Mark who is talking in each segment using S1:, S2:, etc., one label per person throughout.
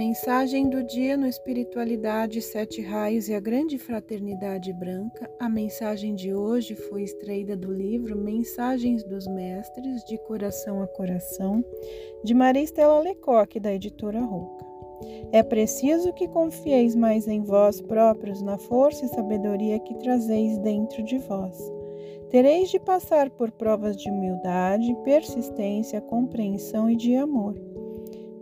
S1: Mensagem do dia no Espiritualidade Sete Raios e a Grande Fraternidade Branca. A mensagem de hoje foi extraída do livro Mensagens dos Mestres, de Coração a Coração, de Maria Estela Lecoque, da editora Roca. É preciso que confieis mais em vós próprios, na força e sabedoria que trazeis dentro de vós. Tereis de passar por provas de humildade, persistência, compreensão e de amor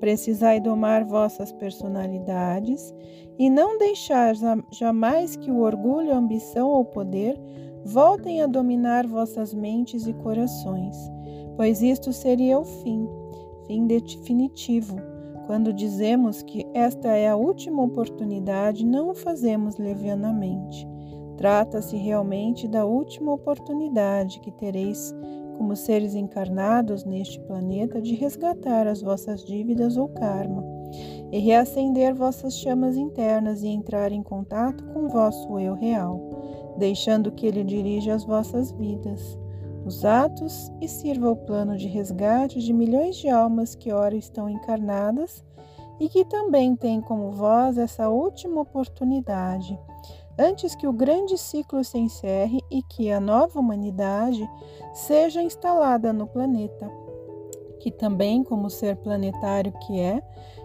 S1: Precisai domar vossas personalidades e não deixar jamais que o orgulho, a ambição ou poder voltem a dominar vossas mentes e corações, pois isto seria o fim, fim definitivo. Quando dizemos que esta é a última oportunidade, não o fazemos levianamente. Trata-se realmente da última oportunidade que tereis como seres encarnados neste planeta, de resgatar as vossas dívidas ou karma e reacender vossas chamas internas e entrar em contato com o vosso eu real, deixando que ele dirija as vossas vidas, os atos e sirva o plano de resgate de milhões de almas que ora estão encarnadas e que também têm como vós essa última oportunidade antes que o grande ciclo se encerre e que a nova humanidade seja instalada no planeta, que também, como ser planetário que é,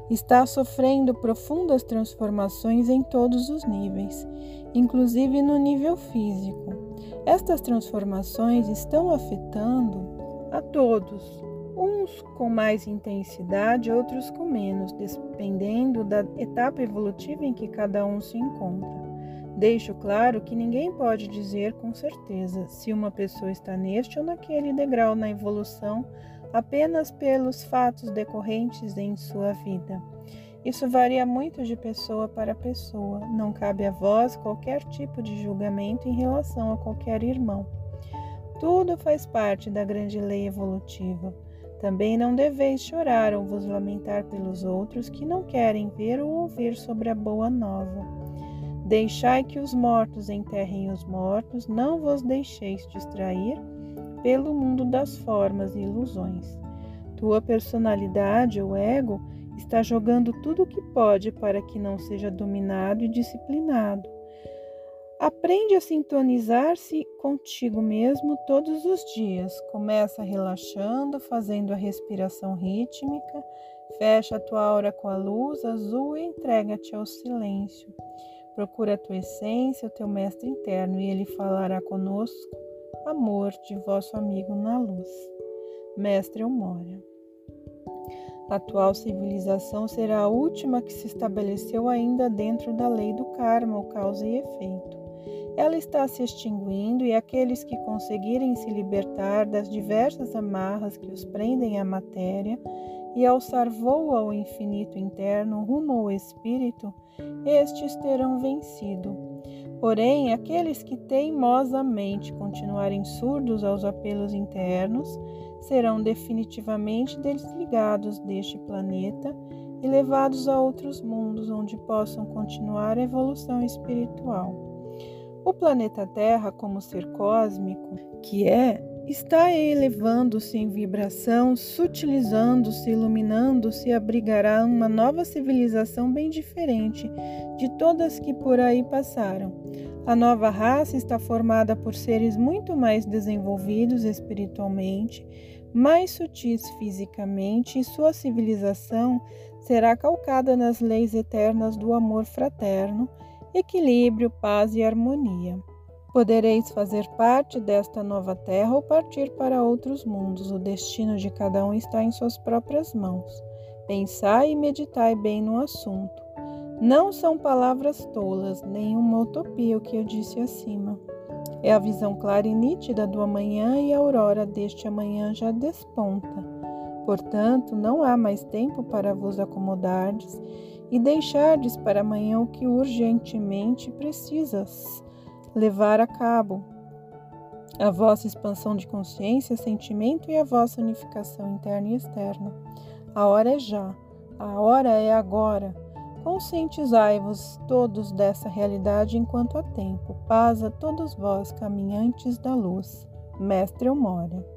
S1: está sofrendo profundas transformações em todos os níveis, inclusive no nível físico. Estas transformações estão afetando a todos, uns com mais intensidade, outros com menos, dependendo da etapa evolutiva em que cada um se encontra. Deixo claro que ninguém pode dizer com certeza se uma pessoa está neste ou naquele degrau na evolução apenas pelos fatos decorrentes em sua vida. Isso varia muito de pessoa para pessoa. Não cabe a vós qualquer tipo de julgamento em relação a qualquer irmão. Tudo faz parte da grande lei evolutiva. Também não deveis chorar ou vos lamentar pelos outros que não querem ver ou ouvir sobre a boa nova. Deixai que os mortos enterrem os mortos, não vos deixeis distrair pelo mundo das formas e ilusões. Tua personalidade ou ego está jogando tudo o que pode para que não seja dominado e disciplinado. Aprende a sintonizar-se contigo mesmo todos os dias. Começa relaxando, fazendo a respiração rítmica, fecha a tua aura com a luz azul e entrega-te ao silêncio. Procura a tua essência, o teu mestre interno, e ele falará conosco. Amor de vosso amigo na luz. Mestre Eumória. A atual civilização será a última que se estabeleceu ainda dentro da lei do karma, o causa e efeito. Ela está se extinguindo e aqueles que conseguirem se libertar das diversas amarras que os prendem à matéria e alçar voo ao infinito interno rumo ao espírito, estes terão vencido. Porém, aqueles que teimosamente continuarem surdos aos apelos internos serão definitivamente desligados deste planeta e levados a outros mundos onde possam continuar a evolução espiritual. O planeta Terra, como ser cósmico que é, está elevando-se em vibração, sutilizando-se, iluminando-se, abrigará uma nova civilização bem diferente de todas que por aí passaram. A nova raça está formada por seres muito mais desenvolvidos espiritualmente, mais sutis fisicamente, e sua civilização será calcada nas leis eternas do amor fraterno, equilíbrio, paz e harmonia. Podereis fazer parte desta nova terra ou partir para outros mundos. O destino de cada um está em suas próprias mãos. Pensai e meditai bem no assunto. Não são palavras tolas, nem uma utopia o que eu disse acima. É a visão clara e nítida do amanhã e a aurora deste amanhã já desponta. Portanto, não há mais tempo para vos acomodardes e deixardes para amanhã o que urgentemente precisas levar a cabo a vossa expansão de consciência, sentimento e a vossa unificação interna e externa. A hora é já, a hora é agora. Conscientizai-vos todos dessa realidade enquanto há tempo. Paz a todos vós, caminhantes da luz. Mestre Eumória.